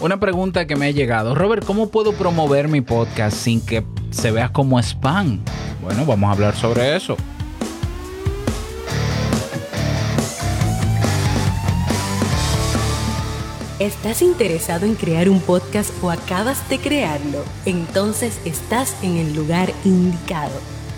Una pregunta que me ha llegado. Robert, ¿cómo puedo promover mi podcast sin que se vea como spam? Bueno, vamos a hablar sobre eso. ¿Estás interesado en crear un podcast o acabas de crearlo? Entonces estás en el lugar indicado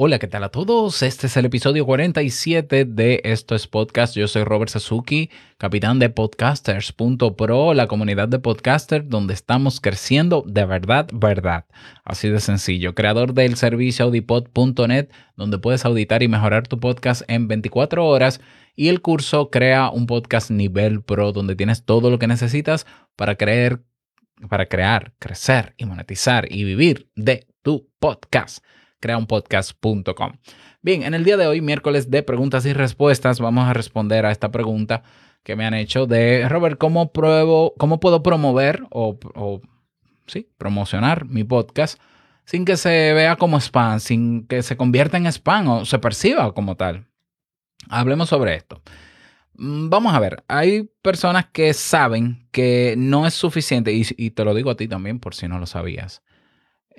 Hola, ¿qué tal a todos? Este es el episodio 47 de Esto es Podcast. Yo soy Robert Sasuki, capitán de podcasters.pro, la comunidad de podcasters donde estamos creciendo de verdad, verdad. Así de sencillo. Creador del servicio audipod.net, donde puedes auditar y mejorar tu podcast en 24 horas. Y el curso Crea un podcast nivel pro, donde tienes todo lo que necesitas para creer, para crear, crecer y monetizar y vivir de tu podcast creaunpodcast.com. Bien, en el día de hoy, miércoles de preguntas y respuestas, vamos a responder a esta pregunta que me han hecho de Robert, ¿cómo, pruebo, cómo puedo promover o, sí, promocionar mi podcast sin que se vea como spam, sin que se convierta en spam o se perciba como tal? Hablemos sobre esto. Mm, vamos a ver, hay personas que saben que no es suficiente, y, te lo digo a ti también por si no lo sabías,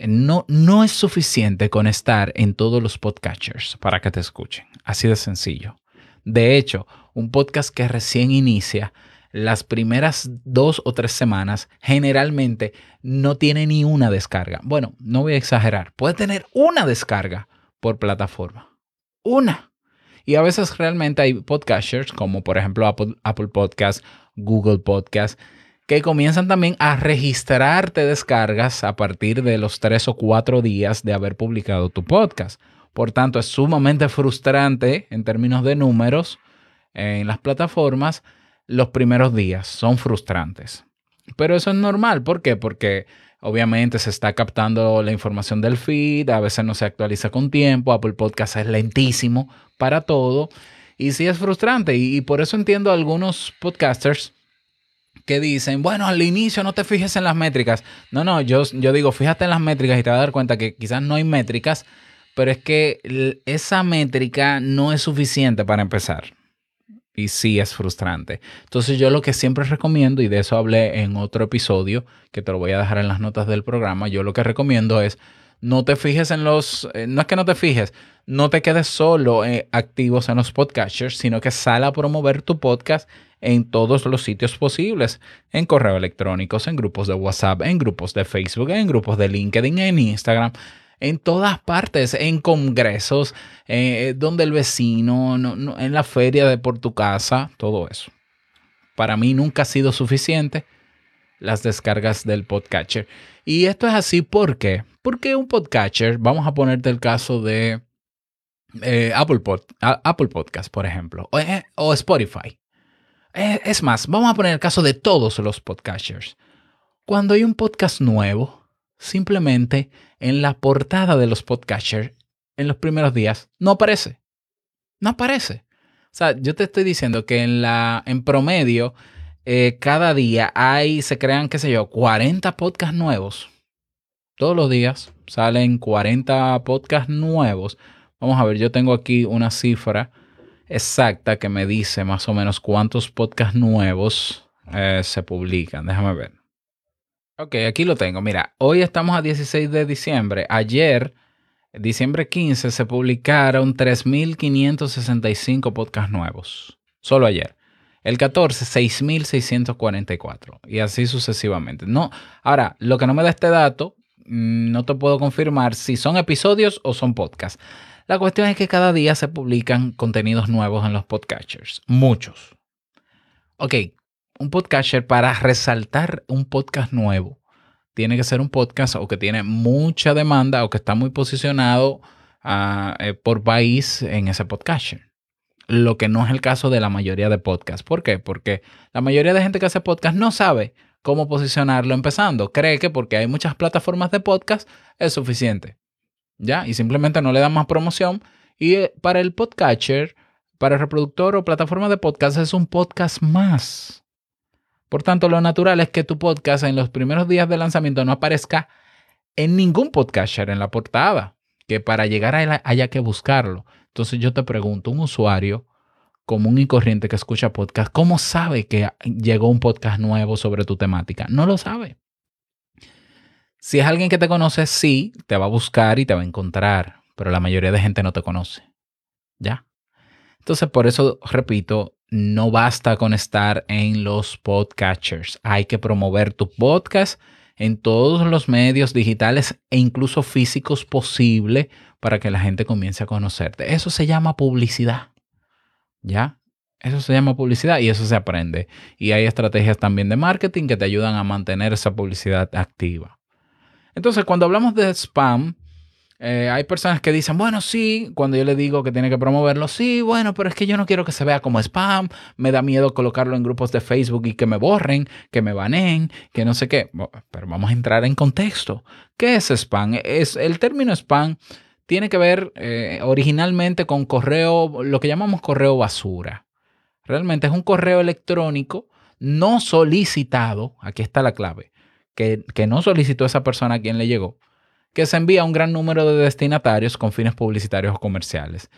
no, no es suficiente con estar en todos los podcatchers para que te escuchen. Así de sencillo. De hecho, un podcast que recién inicia, las primeras dos o tres semanas generalmente no tiene ni una descarga. Bueno, no voy a exagerar. Puede tener una descarga por plataforma. Una. Y a veces realmente hay podcasters como por ejemplo Apple, Apple Google Podcast, que comienzan también a registrarte descargas a partir de los tres o cuatro días de haber publicado tu podcast. Por tanto, es sumamente frustrante en términos de números en las plataformas. Los primeros días son frustrantes. Pero eso es normal. ¿Por qué? Porque obviamente se está captando la información del feed, a veces no se actualiza con tiempo, Apple Podcast es lentísimo para todo. Y sí es frustrante. Y, por eso entiendo a algunos podcasters que dicen, bueno, al inicio no te fijes en las métricas. No, no, yo, yo digo, fíjate en las métricas y te vas a dar cuenta que quizás no hay métricas, pero es que esa métrica no es suficiente para empezar. Y sí es frustrante. Entonces yo lo que siempre recomiendo, y de eso hablé en otro episodio, que te lo voy a dejar en las notas del programa, yo lo que recomiendo es no te fijes en los, eh, no es que no te fijes, no te quedes solo eh, activos en los podcasters, sino que sal a promover tu podcast en todos los sitios posibles, en correo electrónicos, en grupos de WhatsApp, en grupos de Facebook, en grupos de LinkedIn, en Instagram, en todas partes, en congresos, eh, donde el vecino, en la feria de por tu casa, todo eso. Para mí nunca ha sido suficiente las descargas del podcatcher. Y esto es así porque, porque un podcatcher, vamos a ponerte el caso de eh, Apple, Apple Podcast, por ejemplo, o, eh, Spotify. Eh, es más, vamos a poner el caso de todos los podcasters. Cuando hay un podcast nuevo, simplemente en la portada de los podcasters, en los primeros días, no aparece. No aparece. O sea, yo te estoy diciendo que en, la, en promedio, cada día hay, se crean, qué sé yo, 40 podcasts nuevos. Todos los días salen 40 podcasts nuevos. Vamos a ver, yo tengo aquí una cifra exacta que me dice más o menos cuántos podcasts nuevos eh, se publican. Déjame ver. Ok, aquí lo tengo. Mira, hoy estamos a 16 de diciembre. Ayer, diciembre 15, se publicaron 3.565 podcasts nuevos. Solo ayer. El 14, 6.644. Y así sucesivamente. No, ahora, lo que no me da este dato, no te puedo confirmar si son episodios o son podcasts. La cuestión es que cada día se publican contenidos nuevos en los podcasters. Muchos. Ok, un podcaster para resaltar un podcast nuevo tiene que ser un podcast o que tiene mucha demanda o que está muy posicionado ah, eh, por país en ese podcaster. Lo que no es el caso de la mayoría de podcasts. ¿Por qué? Porque la mayoría de gente que hace podcast no sabe cómo posicionarlo empezando. Cree que porque hay muchas plataformas de podcast es suficiente. ¿Ya? Y simplemente no le dan más promoción. Y eh, para el podcatcher, para el reproductor o plataforma de podcast es un podcast más. Por tanto, lo natural es que tu podcast en los primeros días de lanzamiento no aparezca en ningún podcatcher en la portada, que para llegar a él haya que buscarlo. Entonces yo te pregunto, un usuario común y corriente que escucha podcast, ¿cómo sabe que llegó un podcast nuevo sobre tu temática? No lo sabe. Si es alguien que te conoce, sí, te va a buscar y te va a encontrar, pero la mayoría de gente no te conoce. ¿Ya? Entonces, por eso, repito, no basta con estar en los podcatchers. Hay que promover tu podcast en todos los medios digitales e incluso físicos posible para que la gente comience a conocerte. Eso se llama publicidad. ¿Ya? Eso se llama publicidad y eso se aprende. Y hay estrategias también de marketing que te ayudan a mantener esa publicidad activa. Entonces, cuando hablamos de spam, eh, hay personas que dicen, bueno, sí, cuando yo le digo que tiene que promoverlo, sí, bueno, pero es que yo no quiero que se vea como spam, me da miedo colocarlo en grupos de Facebook y que me borren, que me baneen, que no sé qué. Pero vamos a entrar en contexto. ¿Qué es spam? Es, el término spam tiene que ver eh, originalmente con correo, lo que llamamos correo basura. Realmente es un correo electrónico no solicitado, aquí está la clave, que, que no solicitó esa persona a quien le llegó que se envía a un gran número de destinatarios con fines publicitarios o comerciales.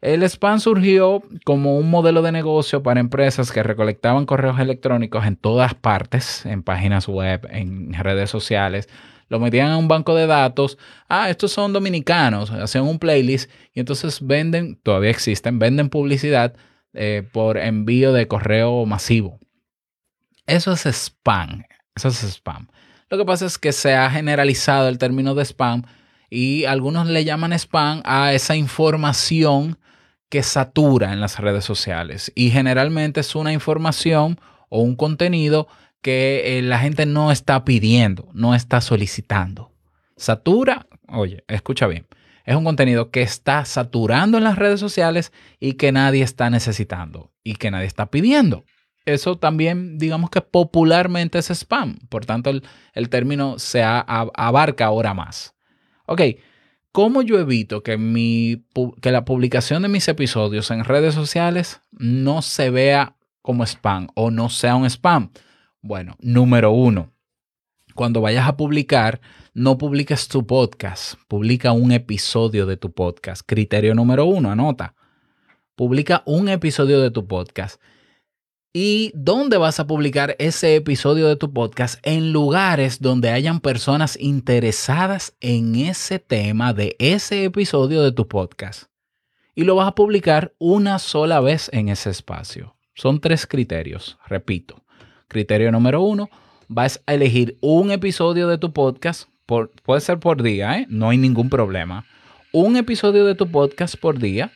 El spam surgió como un modelo de negocio para empresas que recolectaban correos electrónicos en todas partes, en páginas web, en redes sociales, lo metían a un banco de datos. Ah, estos son dominicanos, hacían un playlist y entonces venden, todavía existen, venden publicidad eh, por envío de correo masivo. Eso es spam. Eso es spam. Lo que pasa es que se ha generalizado el término de spam y algunos le llaman spam a esa información que satura en las redes sociales. Y generalmente es una información o un contenido que eh, la gente no está pidiendo, no está solicitando. Satura, oye, escucha bien, es un contenido que está saturando en las redes sociales y que nadie está necesitando y que nadie está pidiendo eso también, digamos que popularmente es spam. Por tanto, el, término se abarca ahora más. Ok, ¿cómo yo evito que, mi, que la publicación de mis episodios en redes sociales no se vea como spam o no sea un spam? Bueno, número uno, cuando vayas a publicar, no publiques tu podcast, publica un episodio de tu podcast. Criterio número uno, anota. Publica un episodio de tu podcast y dónde vas a publicar ese episodio de tu podcast en lugares donde hayan personas interesadas en ese tema de ese episodio de tu podcast. Y lo vas a publicar una sola vez en ese espacio. Son tres criterios, repito. Criterio número uno, vas a elegir un episodio de tu podcast, por, puede ser por día, ¿eh? no hay ningún problema. Un episodio de tu podcast por día,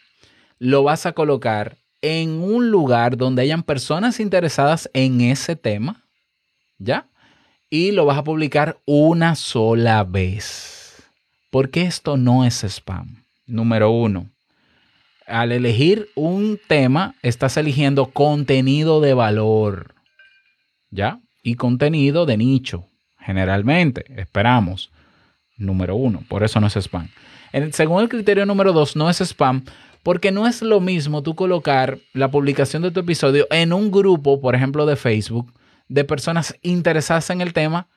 lo vas a colocar en un lugar donde hayan personas interesadas en ese tema, ¿ya? Y lo vas a publicar una sola vez. Porque esto no es spam. Número uno, al elegir un tema, estás eligiendo contenido de valor, ¿ya? Y contenido de nicho, generalmente, esperamos. Número uno, por eso no es spam. según el criterio número dos, no es spam porque no es lo mismo tú colocar la publicación de tu episodio en un grupo, por ejemplo, de Facebook, de personas interesadas en el tema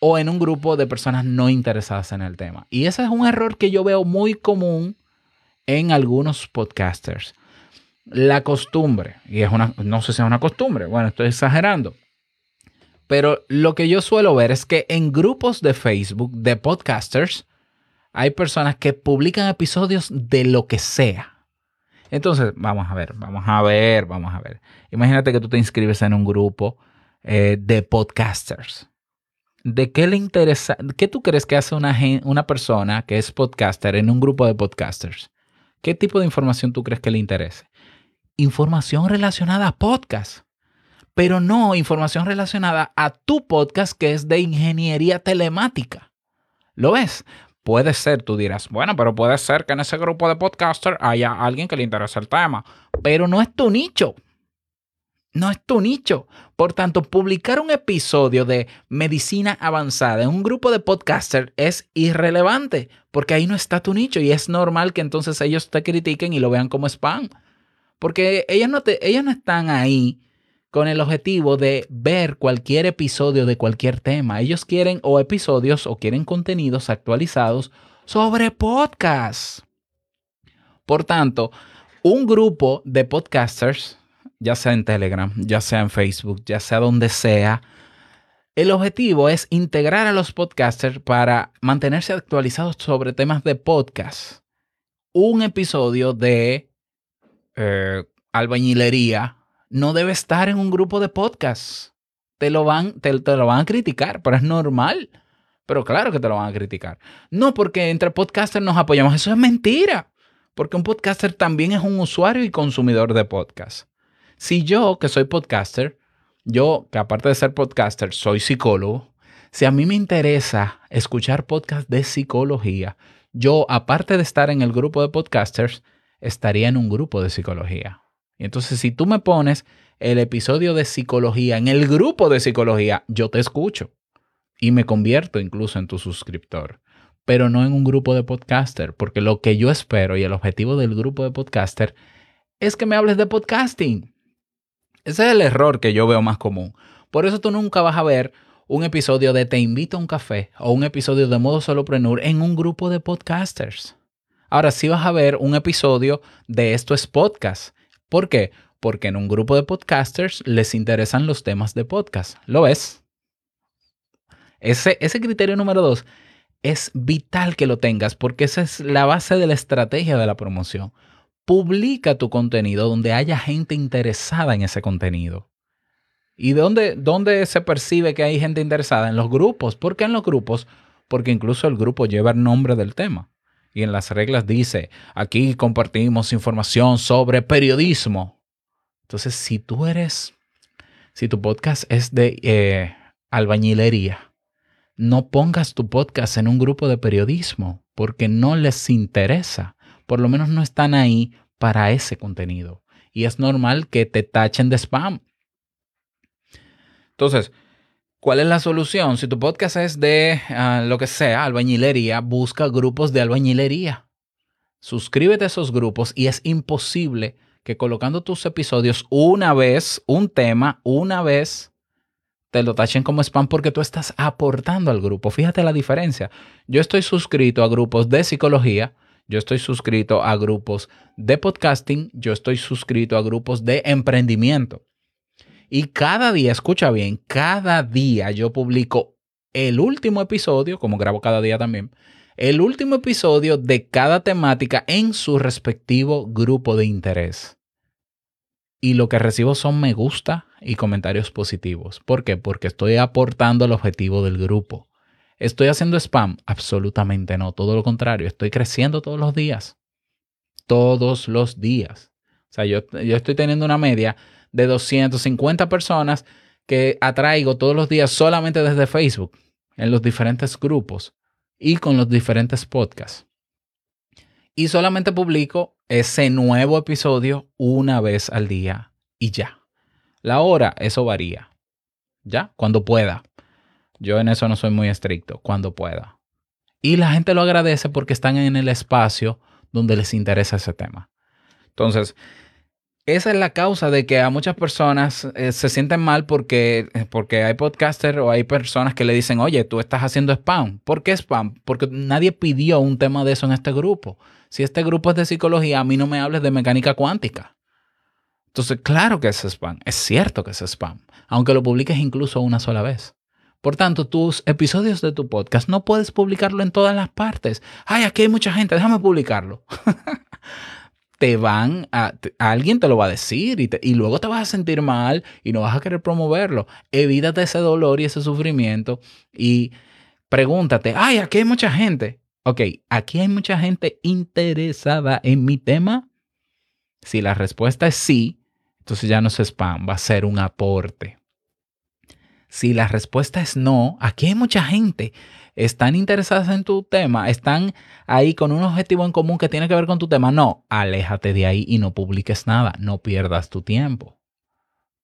o en un grupo de personas no interesadas en el tema. Y ese es un error que yo veo muy común en algunos podcasters. La costumbre, y es una, no sé si es una costumbre, bueno, estoy exagerando, pero lo que yo suelo ver es que en grupos de Facebook de podcasters, hay personas que publican episodios de lo que sea. Entonces, vamos a ver, vamos a ver, vamos a ver. Imagínate que tú te inscribes en un grupo eh, de podcasters. ¿De qué le interesa? ¿Qué tú crees que hace una, una persona que es podcaster en un grupo de podcasters? ¿Qué tipo de información tú crees que le interese? Información relacionada a podcast, pero no información relacionada a tu podcast que es de ingeniería telemática. ¿Lo ves? Puede ser, tú dirás, bueno, pero puede ser que en ese grupo de podcaster haya alguien que le interese el tema, pero no es tu nicho. no es tu nicho. Por tanto, publicar un episodio de medicina avanzada en un grupo de podcasters es irrelevante, porque ahí no está tu nicho y es normal que entonces ellos te critiquen y lo vean como spam. Porque ellos no, te, ellos no están ahí con el objetivo de ver cualquier episodio de cualquier tema. Ellos quieren o episodios o quieren contenidos actualizados sobre podcasts. Por tanto, un grupo de podcasters ya sea en Telegram, ya sea en Facebook, ya sea donde sea. El objetivo es integrar a los podcasters para mantenerse actualizados sobre temas de podcast. Un episodio de eh, albañilería no debe estar en un grupo de podcast. Te lo, van, te, lo van a criticar, pero es normal. Pero claro que te lo van a criticar. No porque entre podcasters nos apoyamos. Eso es mentira. Porque un podcaster también es un usuario y consumidor de podcast. Si yo, que soy podcaster, yo, que aparte de ser podcaster, soy psicólogo, si a mí me interesa escuchar podcast de psicología, yo, aparte de estar en el grupo de podcasters, estaría en un grupo de psicología. Entonces, si tú me pones el episodio de psicología en el grupo de psicología, yo te escucho y me convierto incluso en tu suscriptor, pero no en un grupo de podcaster, porque lo que yo espero y el objetivo del grupo de podcaster es que me hables de podcasting. Ese es el error que yo veo más común. Por eso tú nunca vas a ver un episodio de Te invito a un café o un episodio de Modo Solopreneur en un grupo de podcasters. Ahora sí vas a ver un episodio de Esto es Podcast. ¿Por qué? Porque en un grupo de podcasters les interesan los temas de podcast. ¿Lo ves? Ese, criterio número dos es vital que lo tengas porque esa es la base de la estrategia de la promoción publica tu contenido donde haya gente interesada en ese contenido. ¿Y dónde, dónde se percibe que hay gente interesada? En los grupos. ¿Por qué en los grupos? Porque incluso el grupo lleva el nombre del tema. Y en las reglas dice, aquí compartimos información sobre periodismo. Entonces, si tú eres, si tu podcast es de eh, albañilería, no pongas tu podcast en un grupo de periodismo porque no les interesa por lo menos no están ahí para ese contenido. Y es normal que te tachen de spam. Entonces, ¿cuál es la solución? Si tu podcast es de ah, lo que sea, albañilería, busca grupos de albañilería. Suscríbete a esos grupos y es imposible que colocando tus episodios una vez, un tema, una vez, te lo tachen como spam porque tú estás aportando al grupo. Fíjate la diferencia. Yo estoy suscrito a grupos de psicología yo estoy suscrito a grupos de podcasting, yo estoy suscrito a grupos de emprendimiento. Y cada día, escucha bien, cada día yo publico el último episodio, como grabo cada día también, el último episodio de cada temática en su respectivo grupo de interés. Y lo que recibo son me gusta y comentarios positivos. ¿Por qué? Porque estoy aportando al objetivo del grupo. ¿Estoy haciendo spam? Absolutamente no, todo lo contrario, estoy creciendo todos los días. Todos los días. O sea, yo, yo estoy teniendo una media de 250 personas que atraigo todos los días solamente desde Facebook, en los diferentes grupos y con los diferentes podcasts. Y solamente publico ese nuevo episodio una vez al día y ya. La hora, eso varía. ¿Ya? Cuando pueda. Yo en eso no soy muy estricto, cuando pueda. Y la gente lo agradece porque están en el espacio donde les interesa ese tema. Entonces, esa es la causa de que a muchas personas eh, se sienten mal porque, eh, porque hay podcasters o hay personas que le dicen, oye, tú estás haciendo spam. ¿Por qué spam? Porque nadie pidió un tema de eso en este grupo. Si este grupo es de psicología, a mí no me hables de mecánica cuántica. Entonces, claro que es spam. Es cierto que es spam. Aunque lo publiques incluso una sola vez. Por tanto, tus episodios de tu podcast no puedes publicarlo en todas las partes. Ay, aquí hay mucha gente, déjame publicarlo. te van a, alguien te lo va a decir y, y, luego te vas a sentir mal y no vas a querer promoverlo. Evítate ese dolor y ese sufrimiento y pregúntate, ay, aquí hay mucha gente. Ok, aquí hay mucha gente interesada en mi tema. Si la respuesta es sí, entonces ya no es spam, va a ser un aporte. Si la respuesta es no, aquí hay mucha gente. Están interesadas en tu tema, están ahí con un objetivo en común que tiene que ver con tu tema. No, aléjate de ahí y no publiques nada, no pierdas tu tiempo.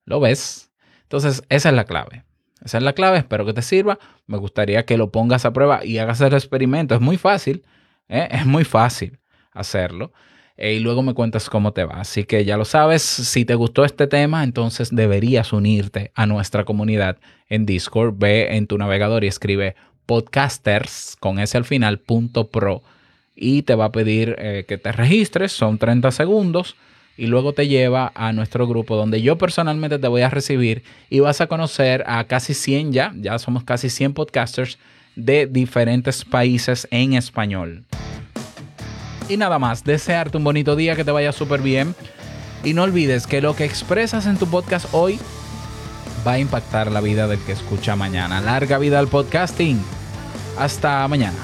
lo ves. Entonces, esa es la clave. Esa es la clave, espero que te sirva. Me gustaría que lo pongas a prueba y hagas el experimento. Es muy fácil, ¿eh? es muy fácil hacerlo. Eh, y luego me cuentas cómo te va. Así que ya lo sabes, si te gustó este tema, entonces deberías unirte a nuestra comunidad en Discord. Ve en tu navegador y escribe podcasters con ese al final, punto pro. Y te va a pedir eh, que te registres, son 30 segundos y luego te lleva a nuestro grupo donde yo personalmente te voy a recibir y vas a conocer a casi 100 ya, ya somos casi 100 podcasters de diferentes países en español. Y nada más, desearte un bonito día, que te vaya súper bien. Y no olvides que lo que expresas en tu podcast hoy va a impactar la vida del que escucha mañana. Larga vida al podcasting. Hasta mañana.